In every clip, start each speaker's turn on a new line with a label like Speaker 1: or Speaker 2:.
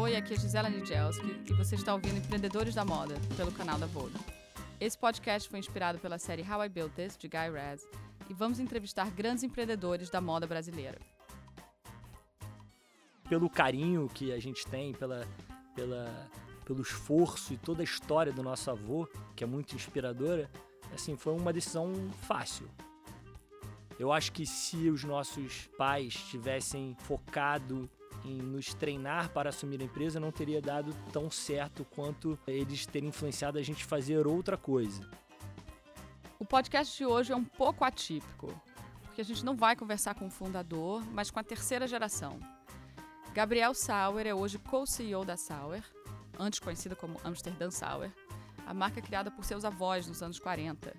Speaker 1: Oi, aqui é Gisela Nijelski e você está ouvindo Empreendedores da Moda, pelo canal da Vogue. Esse podcast foi inspirado pela série How I Built This, de Guy Raz, e vamos entrevistar grandes empreendedores da moda brasileira.
Speaker 2: Pelo carinho que a gente tem, pela, pela, pelo esforço e toda a história do nosso avô, que é muito inspiradora, assim, foi uma decisão fácil. Eu acho que se os nossos pais tivessem focado em nos treinar para assumir a empresa não teria dado tão certo quanto eles terem influenciado a gente fazer outra coisa.
Speaker 1: O podcast de hoje é um pouco atípico, porque a gente não vai conversar com o fundador, mas com a terceira geração. Gabriel Sauer é hoje co-CEO da Sauer, antes conhecida como Amsterdam Sauer, a marca criada por seus avós nos anos 40.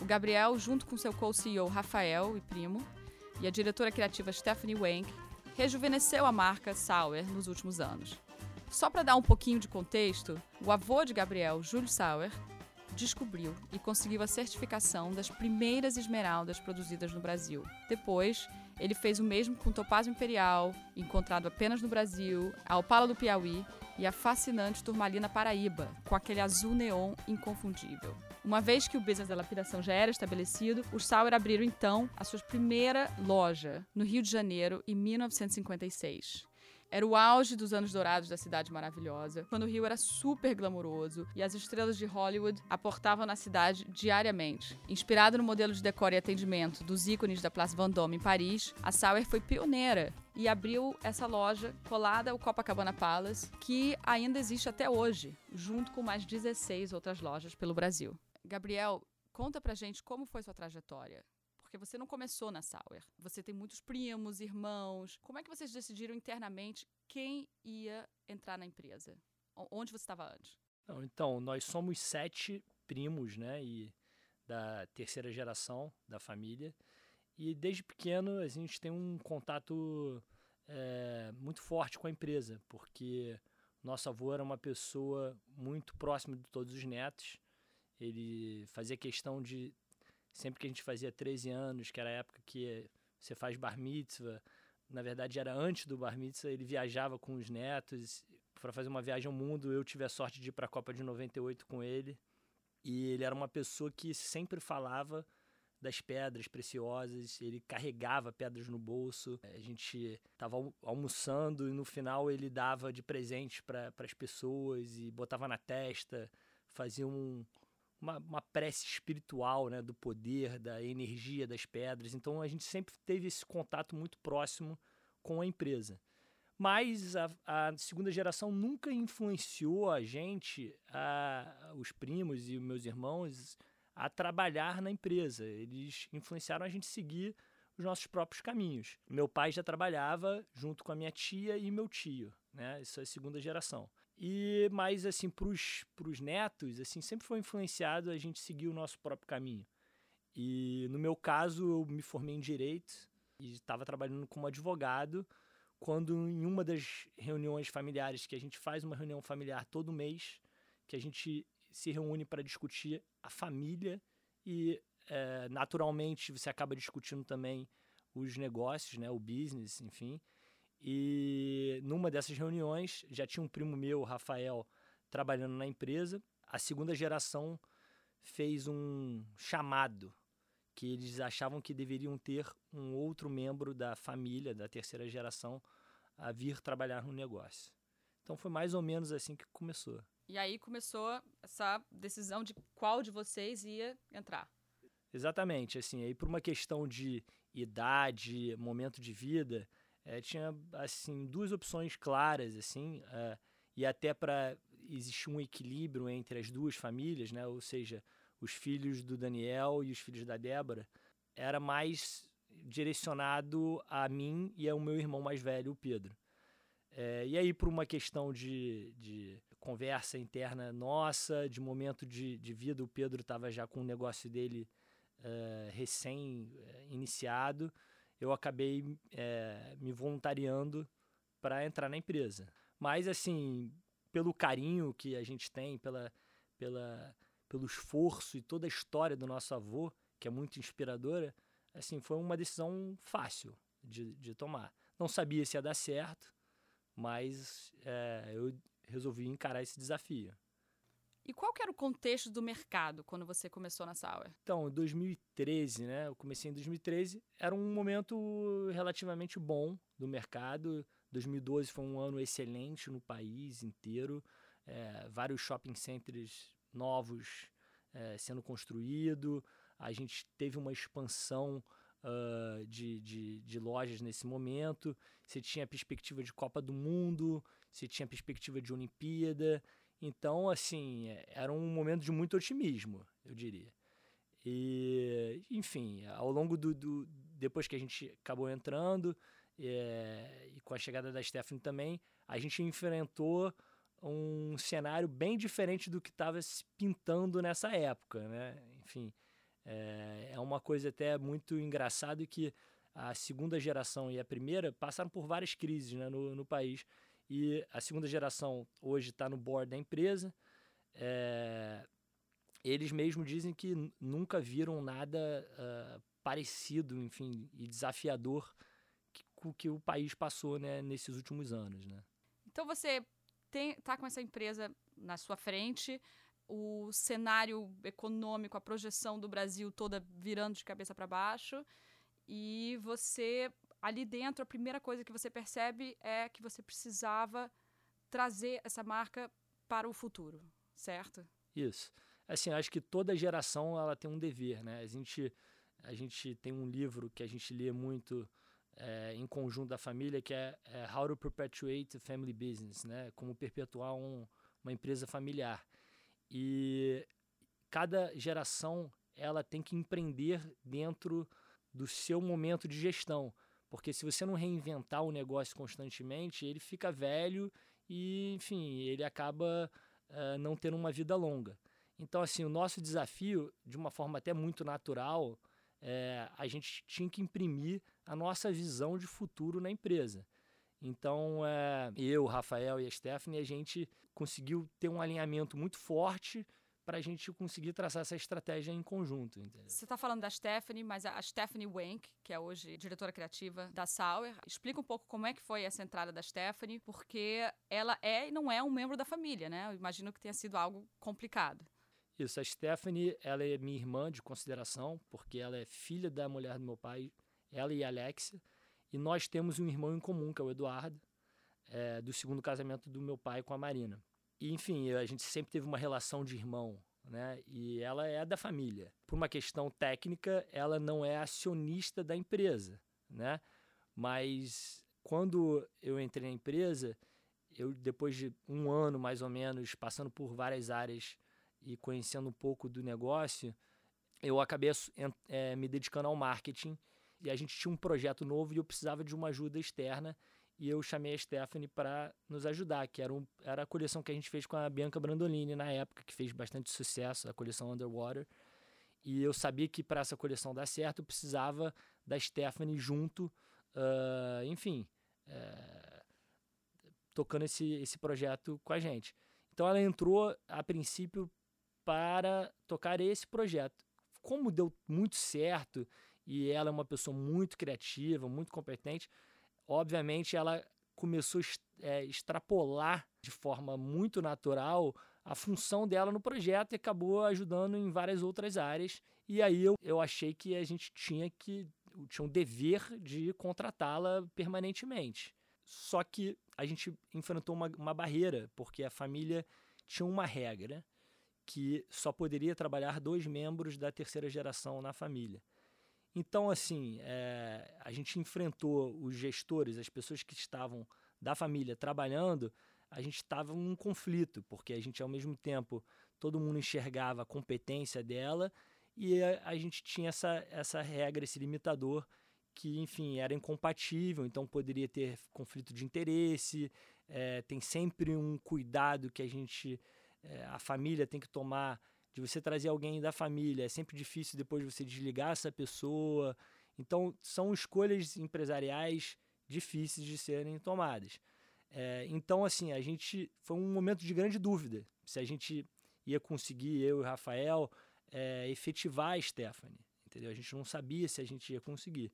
Speaker 1: O Gabriel, junto com seu co-CEO Rafael e primo, e a diretora criativa Stephanie Wank, rejuvenesceu a marca Sauer nos últimos anos. Só para dar um pouquinho de contexto, o avô de Gabriel, Júlio Sauer, descobriu e conseguiu a certificação das primeiras esmeraldas produzidas no Brasil. Depois, ele fez o mesmo com o topázio imperial, encontrado apenas no Brasil, a opala do Piauí e a fascinante turmalina paraíba, com aquele azul neon inconfundível. Uma vez que o business da lapidação já era estabelecido, os Sauer abriram então a sua primeira loja no Rio de Janeiro em 1956. Era o auge dos anos dourados da cidade maravilhosa, quando o Rio era super glamouroso e as estrelas de Hollywood aportavam na cidade diariamente. Inspirado no modelo de decor e atendimento dos ícones da Place Vendôme em Paris, a Sauer foi pioneira e abriu essa loja colada ao Copacabana Palace, que ainda existe até hoje, junto com mais 16 outras lojas pelo Brasil. Gabriel, conta pra gente como foi sua trajetória. Porque você não começou na Sauer. Você tem muitos primos, irmãos. Como é que vocês decidiram internamente quem ia entrar na empresa? Onde você estava antes?
Speaker 2: Não, então, nós somos sete primos, né? E da terceira geração da família. E desde pequeno a gente tem um contato é, muito forte com a empresa, porque nosso avô era uma pessoa muito próxima de todos os netos ele fazia questão de, sempre que a gente fazia 13 anos, que era a época que você faz bar mitzvah, na verdade era antes do bar mitzvah, ele viajava com os netos para fazer uma viagem ao mundo. Eu tive a sorte de ir para a Copa de 98 com ele. E ele era uma pessoa que sempre falava das pedras preciosas, ele carregava pedras no bolso. A gente estava almoçando e no final ele dava de presente para as pessoas e botava na testa, fazia um, uma, uma prece espiritual, né, do poder, da energia das pedras. Então a gente sempre teve esse contato muito próximo com a empresa. Mas a, a segunda geração nunca influenciou a gente, a, os primos e meus irmãos, a trabalhar na empresa. Eles influenciaram a gente seguir os nossos próprios caminhos. Meu pai já trabalhava junto com a minha tia e meu tio, né? Isso é segunda geração. E mais assim para os netos, assim, sempre foi influenciado a gente seguir o nosso próprio caminho. E no meu caso, eu me formei em direito e estava trabalhando como advogado quando em uma das reuniões familiares que a gente faz uma reunião familiar todo mês, que a gente se reúne para discutir a família e é, naturalmente você acaba discutindo também os negócios, né, o business, enfim. E numa dessas reuniões já tinha um primo meu, Rafael, trabalhando na empresa. A segunda geração fez um chamado que eles achavam que deveriam ter um outro membro da família, da terceira geração, a vir trabalhar no negócio. Então foi mais ou menos assim que começou.
Speaker 1: E aí começou essa decisão de qual de vocês ia entrar.
Speaker 2: Exatamente, assim, aí por uma questão de idade, momento de vida, é, tinha assim duas opções claras assim é, e até para existir um equilíbrio entre as duas famílias, né? Ou seja, os filhos do Daniel e os filhos da Débora era mais direcionado a mim e ao meu irmão mais velho, o Pedro. É, e aí, por uma questão de, de conversa interna nossa, de momento de, de vida, o Pedro estava já com o negócio dele uh, recém-iniciado eu acabei é, me voluntariando para entrar na empresa. Mas, assim, pelo carinho que a gente tem, pela, pela, pelo esforço e toda a história do nosso avô, que é muito inspiradora, assim, foi uma decisão fácil de, de tomar. Não sabia se ia dar certo, mas é, eu resolvi encarar esse desafio.
Speaker 1: E qual que era o contexto do mercado quando você começou na Sauer?
Speaker 2: Então, em 2013, né? Eu comecei em 2013, era um momento relativamente bom do mercado. 2012 foi um ano excelente no país inteiro, é, vários shopping centers novos é, sendo construídos. A gente teve uma expansão uh, de, de, de, lojas nesse momento. Você tinha a perspectiva de Copa do Mundo, você tinha a perspectiva de Olimpíada. Então, assim, é, era um momento de muito otimismo, eu diria. E, enfim, ao longo do, do depois que a gente acabou entrando é, e com a chegada da Stephanie também, a gente enfrentou um cenário bem diferente do que estava se pintando nessa época, né? Enfim, é, é uma coisa até muito engraçada que a segunda geração e a primeira passaram por várias crises né, no, no país. E a segunda geração hoje está no board da empresa. É, eles mesmos dizem que nunca viram nada uh, parecido, enfim, e desafiador que, que o país passou né, nesses últimos anos. Né?
Speaker 1: Então você está com essa empresa na sua frente, o cenário econômico, a projeção do Brasil toda virando de cabeça para baixo, e você ali dentro, a primeira coisa que você percebe é que você precisava trazer essa marca para o futuro, certo?
Speaker 2: Isso. Assim, acho que toda geração ela tem um dever, né? A gente, a gente tem um livro que a gente lê muito é, em conjunto da família que é, é, How to Perpetuate a Family Business, né? Como perpetuar um, uma empresa familiar. E cada geração ela tem que empreender dentro do seu momento de gestão. Porque se você não reinventar o negócio constantemente, ele fica velho e, enfim, ele acaba uh, não tendo uma vida longa. Então, assim, o nosso desafio, de uma forma até muito natural, é, a gente tinha que imprimir a nossa visão de futuro na empresa. Então, é, eu, Rafael e a Stephanie, a gente conseguiu ter um alinhamento muito forte para a gente conseguir traçar essa estratégia em conjunto. Entendeu?
Speaker 1: Você está falando da Stephanie, mas a Stephanie Wank, que é hoje diretora criativa da Sauer, explica um pouco como é que foi essa entrada da Stephanie, porque ela é e não é um membro da família, né? Eu imagino que tenha sido algo complicado.
Speaker 2: Isso, a Stephanie, ela é minha irmã de consideração, porque ela é filha da mulher do meu pai, ela e a Alexia, e nós temos um irmão em comum, que é o Eduardo, é, do segundo casamento do meu pai com a Marina. E, enfim, a gente sempre teve uma relação de irmão, né? E ela é da família. Por uma questão técnica, ela não é acionista da empresa, né? Mas quando eu entrei na empresa, eu depois de um ano mais ou menos passando por várias áreas e conhecendo um pouco do negócio, eu acabei é, me dedicando ao marketing e a gente tinha um projeto novo e eu precisava de uma ajuda externa e eu chamei a Stephanie para nos ajudar, que era, um, era a coleção que a gente fez com a Bianca Brandolini na época, que fez bastante sucesso, a coleção Underwater. E eu sabia que para essa coleção dar certo, eu precisava da Stephanie junto, uh, enfim, tocando esse, esse projeto com a gente. Então ela entrou, a princípio, para tocar esse projeto. Como deu muito certo e ela é uma pessoa muito criativa, muito competente, obviamente ela começou a é, extrapolar de forma muito natural a função dela no projeto e acabou ajudando em várias outras áreas. E aí eu, eu achei que a gente tinha que tinha um dever de contratá-la permanentemente. Só que a gente enfrentou uma, uma barreira, porque a família tinha uma regra que só poderia trabalhar dois membros da terceira geração na família. Então, assim, é, a gente enfrentou os gestores, as pessoas que estavam da família trabalhando, a gente estava num conflito, porque a gente, ao mesmo tempo, todo mundo enxergava a competência dela e a, a gente tinha essa, essa regra, esse limitador que, enfim, era incompatível, então poderia ter conflito de interesse, é, tem sempre um cuidado que a gente, é, a família tem que tomar de você trazer alguém da família. É sempre difícil depois você desligar essa pessoa. Então, são escolhas empresariais difíceis de serem tomadas. É, então, assim, a gente. Foi um momento de grande dúvida se a gente ia conseguir, eu e o Rafael, é, efetivar a Stephanie. Entendeu? A gente não sabia se a gente ia conseguir.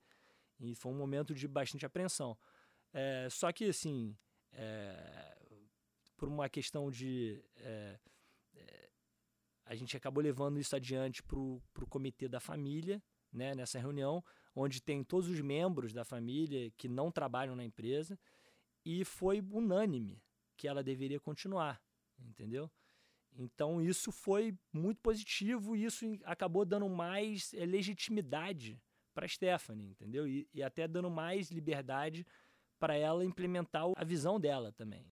Speaker 2: E foi um momento de bastante apreensão. É, só que, assim, é, por uma questão de. A gente acabou levando isso adiante para o comitê da família, né, nessa reunião, onde tem todos os membros da família que não trabalham na empresa, e foi unânime que ela deveria continuar, entendeu? Então isso foi muito positivo e isso acabou dando mais é, legitimidade para Stephanie, entendeu? E, e até dando mais liberdade para ela implementar a visão dela também.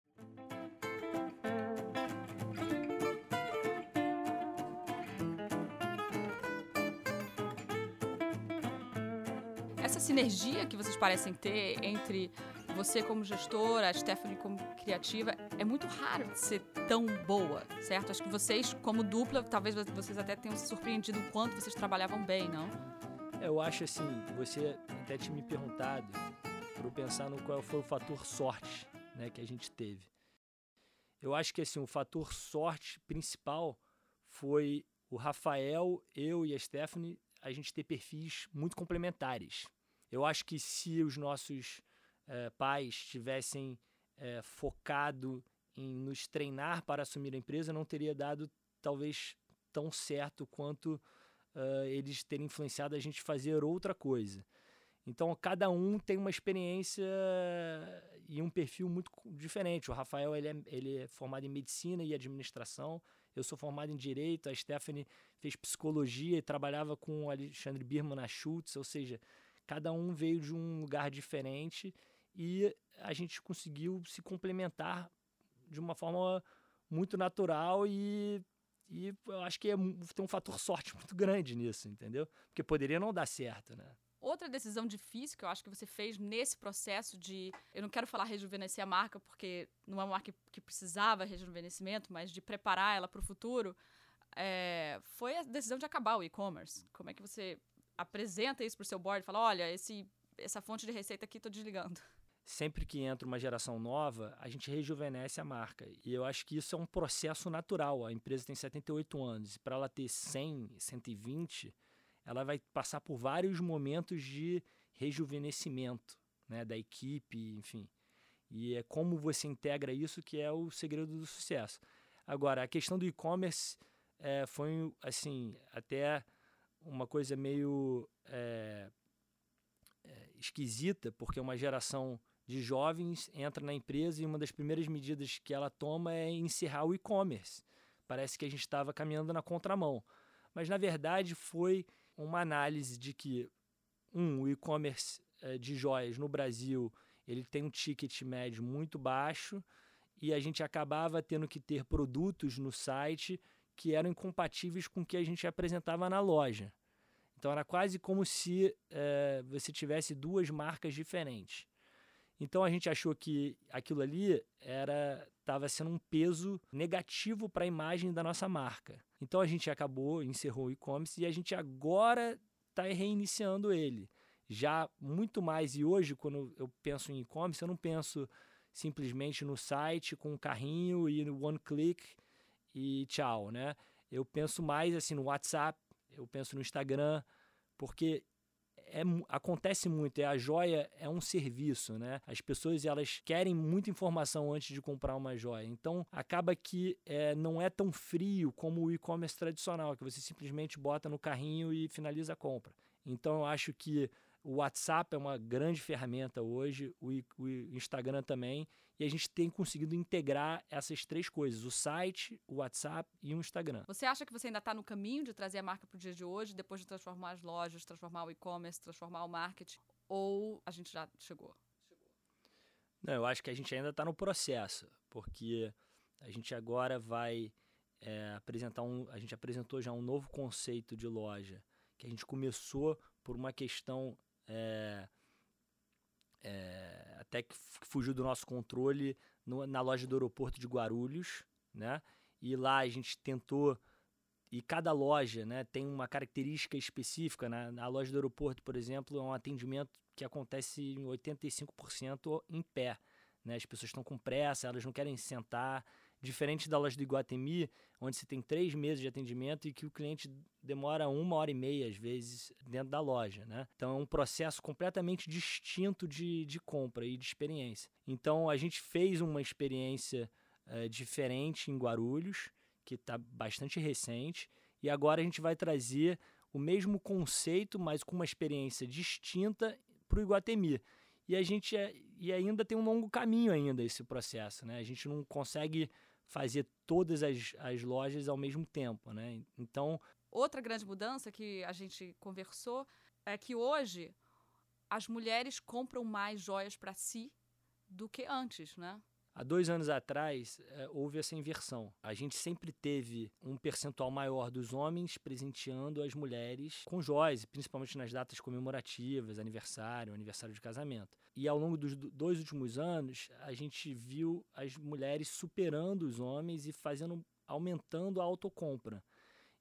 Speaker 1: Sinergia que vocês parecem ter entre você como gestora, a Stephanie como criativa, é muito raro de ser tão boa, certo? Acho que vocês, como dupla, talvez vocês até tenham se surpreendido o quanto vocês trabalhavam bem, não?
Speaker 2: Eu acho assim, você até tinha me perguntado para eu pensar no qual foi o fator sorte né, que a gente teve. Eu acho que assim, o fator sorte principal foi o Rafael, eu e a Stephanie, a gente ter perfis muito complementares. Eu acho que se os nossos é, pais tivessem é, focado em nos treinar para assumir a empresa, não teria dado talvez tão certo quanto uh, eles terem influenciado a gente fazer outra coisa. Então, cada um tem uma experiência e um perfil muito diferente. O Rafael ele é, ele é formado em medicina e administração. Eu sou formado em direito. A Stephanie fez psicologia e trabalhava com o Alexandre Birman na Schultz. Ou seja, cada um veio de um lugar diferente e a gente conseguiu se complementar de uma forma muito natural e, e eu acho que é, tem um fator sorte muito grande nisso, entendeu? Porque poderia não dar certo, né?
Speaker 1: Outra decisão difícil que eu acho que você fez nesse processo de. Eu não quero falar rejuvenescer a marca, porque não é uma marca que precisava rejuvenescimento, mas de preparar ela para o futuro, é, foi a decisão de acabar o e-commerce. Como é que você apresenta isso para o seu board e fala: olha, esse, essa fonte de receita aqui estou desligando?
Speaker 2: sempre que entra uma geração nova, a gente rejuvenesce a marca. E eu acho que isso é um processo natural. A empresa tem 78 anos. Para ela ter 100, 120, ela vai passar por vários momentos de rejuvenescimento né, da equipe, enfim. E é como você integra isso que é o segredo do sucesso. Agora, a questão do e-commerce é, foi, assim, até uma coisa meio é, é, esquisita, porque uma geração de jovens entra na empresa e uma das primeiras medidas que ela toma é encerrar o e-commerce. Parece que a gente estava caminhando na contramão. Mas, na verdade, foi uma análise de que, um, o e-commerce é, de joias no Brasil ele tem um ticket médio muito baixo e a gente acabava tendo que ter produtos no site que eram incompatíveis com o que a gente apresentava na loja. Então era quase como se é, você tivesse duas marcas diferentes. Então a gente achou que aquilo ali era estava sendo um peso negativo para a imagem da nossa marca. Então a gente acabou, encerrou o e-commerce e a gente agora está reiniciando ele. Já muito mais, e hoje, quando eu penso em e-commerce, eu não penso simplesmente no site com um carrinho e no one click e tchau, né? Eu penso mais assim no WhatsApp, eu penso no Instagram, porque é, acontece muito, é a joia é um serviço, né? As pessoas elas querem muita informação antes de comprar uma joia. Então acaba que é, não é tão frio como o e-commerce tradicional, que você simplesmente bota no carrinho e finaliza a compra. Então eu acho que o WhatsApp é uma grande ferramenta hoje, o, o Instagram também, e a gente tem conseguido integrar essas três coisas: o site, o WhatsApp e o Instagram.
Speaker 1: Você acha que você ainda está no caminho de trazer a marca para o dia de hoje, depois de transformar as lojas, transformar o e-commerce, transformar o marketing? Ou a gente já chegou?
Speaker 2: Não, eu acho que a gente ainda está no processo, porque a gente agora vai é, apresentar um. A gente apresentou já um novo conceito de loja, que a gente começou por uma questão é, é, até que fugiu do nosso controle no, na loja do aeroporto de Guarulhos, né? E lá a gente tentou e cada loja né, tem uma característica específica. Né? Na loja do aeroporto, por exemplo, é um atendimento que acontece em 85% em pé. Né? As pessoas estão com pressa, elas não querem sentar, Diferente da loja do Iguatemi, onde você tem três meses de atendimento e que o cliente demora uma hora e meia, às vezes, dentro da loja. Né? Então é um processo completamente distinto de, de compra e de experiência. Então a gente fez uma experiência é, diferente em Guarulhos, que está bastante recente, e agora a gente vai trazer o mesmo conceito, mas com uma experiência distinta para o Iguatemi. E a gente é, e ainda tem um longo caminho ainda esse processo, né? A gente não consegue fazer todas as, as lojas ao mesmo tempo, né? Então
Speaker 1: outra grande mudança que a gente conversou é que hoje as mulheres compram mais joias para si do que antes, né?
Speaker 2: Há dois anos atrás, é, houve essa inversão. A gente sempre teve um percentual maior dos homens presenteando as mulheres com joias, principalmente nas datas comemorativas, aniversário, aniversário de casamento. E ao longo dos dois últimos anos, a gente viu as mulheres superando os homens e fazendo, aumentando a autocompra.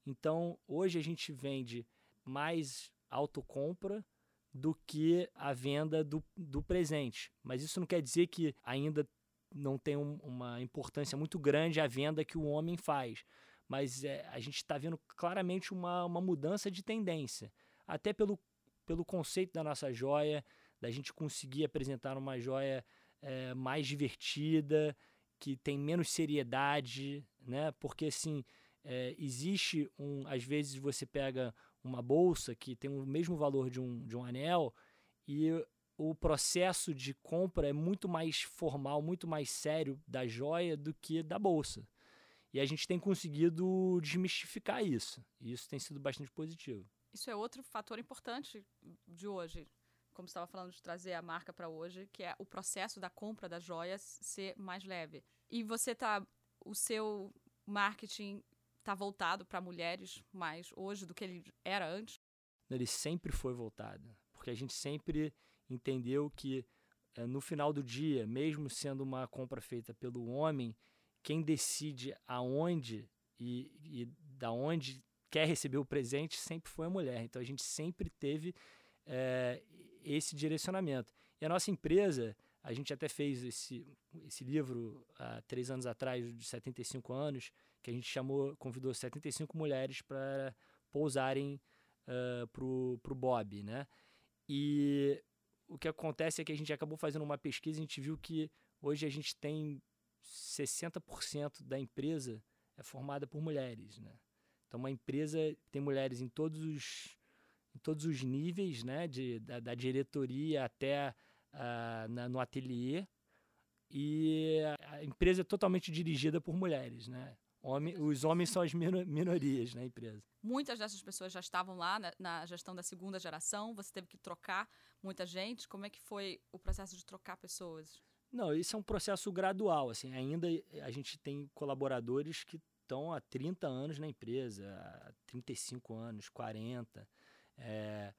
Speaker 2: Então, hoje a gente vende mais autocompra do que a venda do, do presente. Mas isso não quer dizer que ainda não tem um, uma importância muito grande a venda que o homem faz. Mas é, a gente está vendo claramente uma, uma mudança de tendência. Até pelo, pelo conceito da nossa joia, da gente conseguir apresentar uma joia é, mais divertida, que tem menos seriedade, né? Porque assim, é, existe um. Às vezes você pega uma bolsa que tem o mesmo valor de um, de um anel e o processo de compra é muito mais formal, muito mais sério da joia do que da bolsa. E a gente tem conseguido desmistificar isso. E isso tem sido bastante positivo.
Speaker 1: Isso é outro fator importante de hoje. Como estava falando de trazer a marca para hoje, que é o processo da compra das joias ser mais leve. E você tá. O seu marketing está voltado para mulheres mais hoje do que ele era antes?
Speaker 2: Ele sempre foi voltado. Porque a gente sempre entendeu que é, no final do dia, mesmo sendo uma compra feita pelo homem, quem decide aonde e, e da onde quer receber o presente sempre foi a mulher. Então a gente sempre teve é, esse direcionamento. E a nossa empresa, a gente até fez esse, esse livro há três anos atrás, de 75 anos, que a gente chamou, convidou 75 mulheres para pousarem uh, para o Bob, né? E o que acontece é que a gente acabou fazendo uma pesquisa e a gente viu que hoje a gente tem 60% da empresa é formada por mulheres, né? Então uma empresa tem mulheres em todos os em todos os níveis, né, de, da, da diretoria até uh, na, no ateliê e a empresa é totalmente dirigida por mulheres, né? Homem, os homens são as minorias na empresa.
Speaker 1: Muitas dessas pessoas já estavam lá na, na, gestão da segunda geração. Você teve que trocar muita gente. Como é que foi o processo de trocar pessoas?
Speaker 2: Não, isso é um processo gradual. Assim, ainda a gente tem colaboradores que estão há 30 anos na empresa, há 35 anos, 40. É,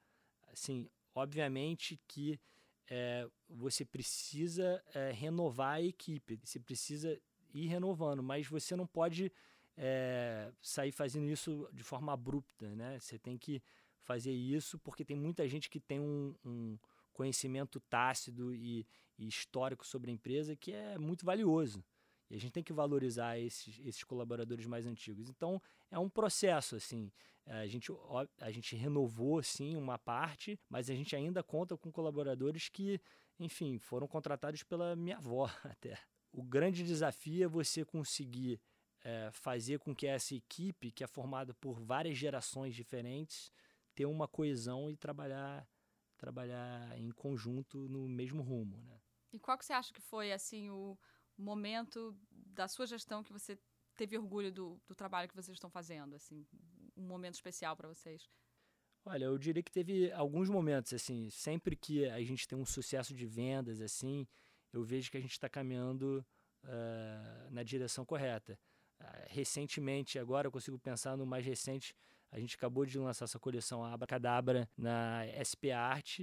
Speaker 2: assim, obviamente que é, você precisa é, renovar a equipe, você precisa ir renovando, mas você não pode é, sair fazendo isso de forma abrupta, né? Você tem que fazer isso porque tem muita gente que tem um, um conhecimento tácito e, e, histórico sobre a empresa que é muito valioso. E a gente tem que valorizar esses, esses colaboradores mais antigos. Então, é um processo, assim. A gente, a gente renovou, sim, uma parte, mas a gente ainda conta com colaboradores que, enfim, foram contratados pela minha avó até o grande desafio é você conseguir é, fazer com que essa equipe, que é formada por várias gerações diferentes, tenha uma coesão e trabalhar trabalhar em conjunto no mesmo rumo, né?
Speaker 1: E qual que você acha que foi assim o momento da sua gestão que você teve orgulho do, do trabalho que vocês estão fazendo, assim, um momento especial para vocês?
Speaker 2: Olha, eu diria que teve alguns momentos assim, sempre que a gente tem um sucesso de vendas assim, eu vejo que a gente está caminhando uh, na direção correta. Uh, recentemente, agora eu consigo pensar no mais recente, a gente acabou de lançar essa coleção Abracadabra na SP Art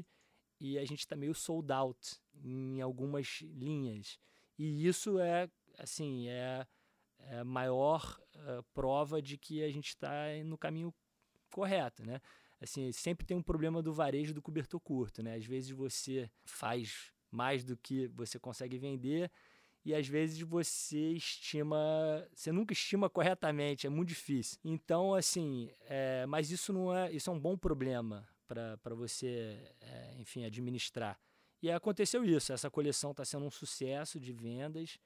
Speaker 2: e a gente está meio sold out em algumas linhas. E isso é, assim, é, é maior uh, prova de que a gente está no caminho correto, né? Assim, sempre tem um problema do varejo do cobertor curto, né? Às vezes você faz mais do que você consegue vender. e às vezes você estima, você nunca estima corretamente, é muito difícil. Então, assim, é, mas isso não é, isso é um bom problema para você, é, enfim, administrar. E aconteceu isso, essa coleção está sendo um sucesso de vendas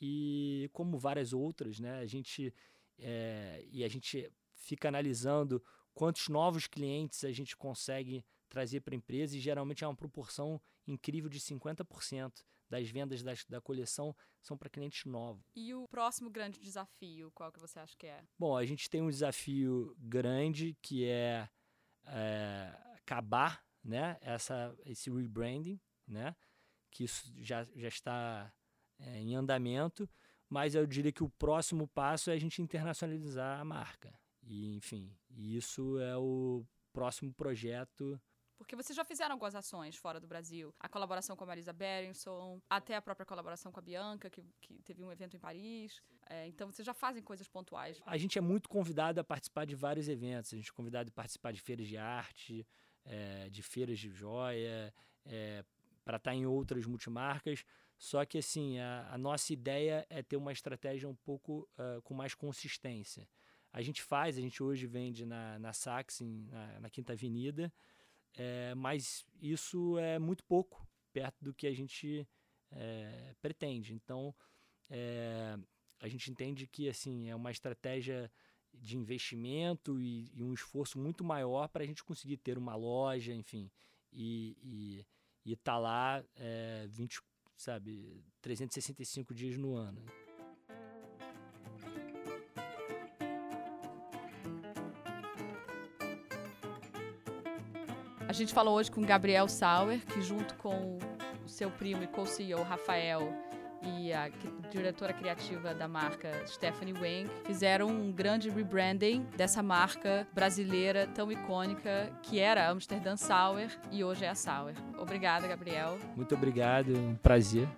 Speaker 2: e como várias outras, né? A gente é, e a gente fica analisando quantos novos clientes a gente consegue trazer para a empresa e geralmente é uma proporção incrível de 50% das vendas das, da coleção são para clientes novos.
Speaker 1: E o próximo grande desafio, qual que você acha que é?
Speaker 2: Bom, a gente tem um desafio grande que é, é acabar né, essa, esse rebranding, né, que isso já, já está é, em andamento, mas eu diria que o próximo passo é a gente internacionalizar a marca. E, enfim, isso é o próximo projeto
Speaker 1: porque vocês já fizeram algumas ações fora do Brasil. A colaboração com a Marisa Berenson, até a própria colaboração com a Bianca, que, que teve um evento em Paris. É, então, vocês já fazem coisas pontuais.
Speaker 2: A gente é muito convidado a participar de vários eventos. A gente é convidado a participar de feiras de arte, é, de feiras de joia, é, para estar em outras multimarcas. Só que, assim, a, a, nossa ideia é ter uma estratégia um pouco uh, com mais consistência. A gente faz, a gente hoje vende na, na Sax, na, na Quinta Avenida, é, mas isso é muito pouco perto do que a gente é, pretende. Então, é, a gente entende que assim é uma estratégia de investimento e, e um esforço muito maior para a gente conseguir ter uma loja, enfim, e estar tá lá é, 20, sabe, 365 dias no ano.
Speaker 1: A gente falou hoje com Gabriel Sauer, que junto com o seu primo e co-CEO Rafael e a diretora criativa da marca Stephanie Wang fizeram um grande rebranding dessa marca brasileira tão icônica que era Amsterdam Sauer e hoje é a Sauer. Obrigada, Gabriel.
Speaker 2: Muito obrigado, um prazer.